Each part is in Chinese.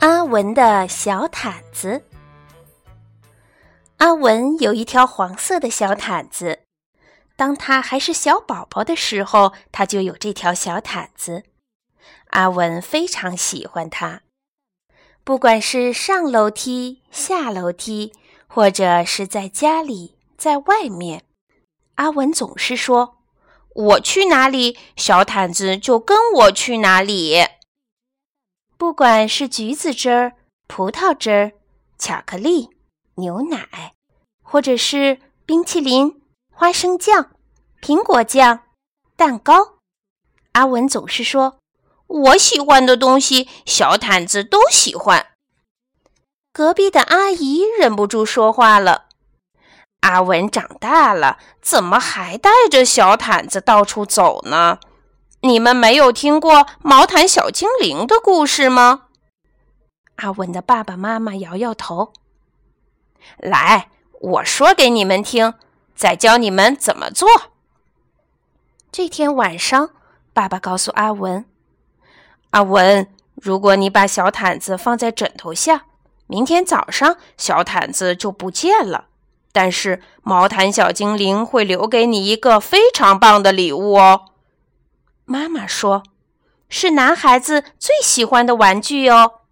阿文的小毯子。阿文有一条黄色的小毯子，当他还是小宝宝的时候，他就有这条小毯子。阿文非常喜欢它，不管是上楼梯、下楼梯，或者是在家里、在外面，阿文总是说：“我去哪里，小毯子就跟我去哪里。”不管是橘子汁儿、葡萄汁儿、巧克力、牛奶，或者是冰淇淋、花生酱、苹果酱、蛋糕，阿文总是说：“我喜欢的东西，小毯子都喜欢。”隔壁的阿姨忍不住说话了：“阿文长大了，怎么还带着小毯子到处走呢？”你们没有听过毛毯小精灵的故事吗？阿文的爸爸妈妈摇摇头。来，我说给你们听，再教你们怎么做。这天晚上，爸爸告诉阿文：“阿文，如果你把小毯子放在枕头下，明天早上小毯子就不见了。但是毛毯小精灵会留给你一个非常棒的礼物哦。”妈妈说：“是男孩子最喜欢的玩具哦。”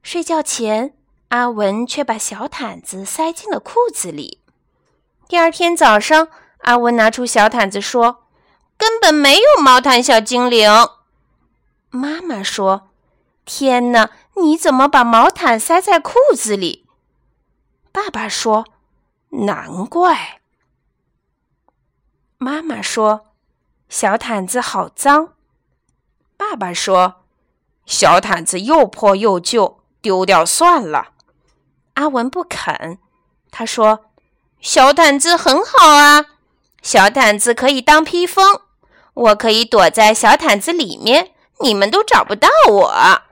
睡觉前，阿文却把小毯子塞进了裤子里。第二天早上，阿文拿出小毯子说：“根本没有毛毯小精灵。”妈妈说：“天哪，你怎么把毛毯塞在裤子里？”爸爸说：“难怪。”妈妈说。小毯子好脏，爸爸说：“小毯子又破又旧，丢掉算了。”阿文不肯，他说：“小毯子很好啊，小毯子可以当披风，我可以躲在小毯子里面，你们都找不到我。”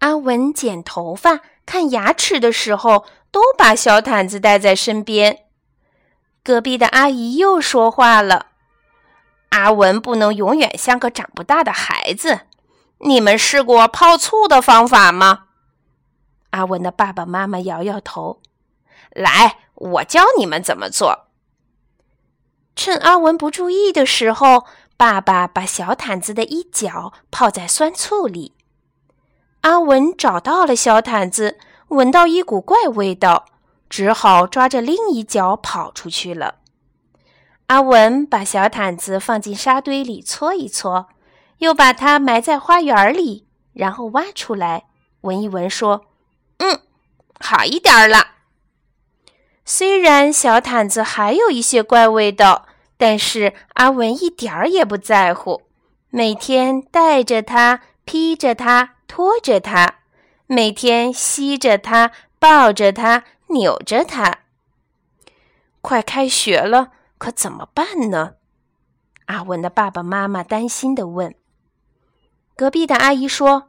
阿文剪头发、看牙齿的时候，都把小毯子带在身边。隔壁的阿姨又说话了。阿文不能永远像个长不大的孩子。你们试过泡醋的方法吗？阿文的爸爸妈妈摇摇头。来，我教你们怎么做。趁阿文不注意的时候，爸爸把小毯子的一角泡在酸醋里。阿文找到了小毯子，闻到一股怪味道，只好抓着另一角跑出去了。阿文把小毯子放进沙堆里搓一搓，又把它埋在花园里，然后挖出来闻一闻，说：“嗯，好一点了。虽然小毯子还有一些怪味道，但是阿文一点儿也不在乎，每天带着它，披着它，拖着它，每天吸着它，抱着它，扭着它。快开学了。”可怎么办呢？阿文的爸爸妈妈担心的问。隔壁的阿姨说：“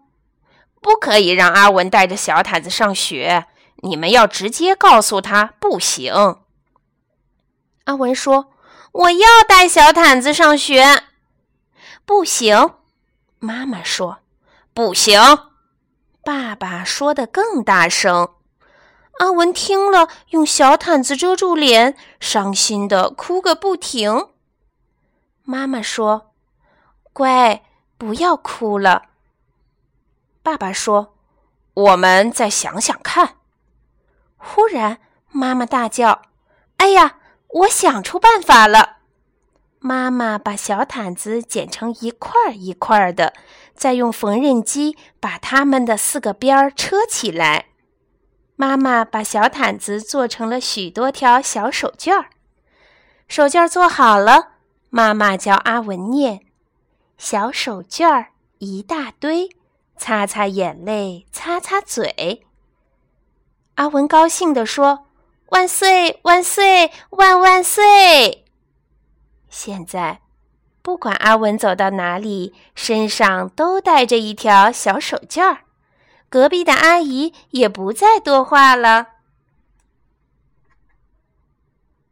不可以让阿文带着小毯子上学，你们要直接告诉他不行。”阿文说：“我要带小毯子上学。”不行，妈妈说：“不行。”爸爸说的更大声。阿文听了，用小毯子遮住脸，伤心的哭个不停。妈妈说：“乖，不要哭了。”爸爸说：“我们再想想看。”忽然，妈妈大叫：“哎呀，我想出办法了！”妈妈把小毯子剪成一块一块的，再用缝纫机把它们的四个边儿车起来。妈妈把小毯子做成了许多条小手绢儿，手绢做好了，妈妈教阿文念：“小手绢儿一大堆，擦擦眼泪，擦擦嘴。”阿文高兴地说：“万岁万岁万万岁！”现在，不管阿文走到哪里，身上都带着一条小手绢儿。隔壁的阿姨也不再多话了。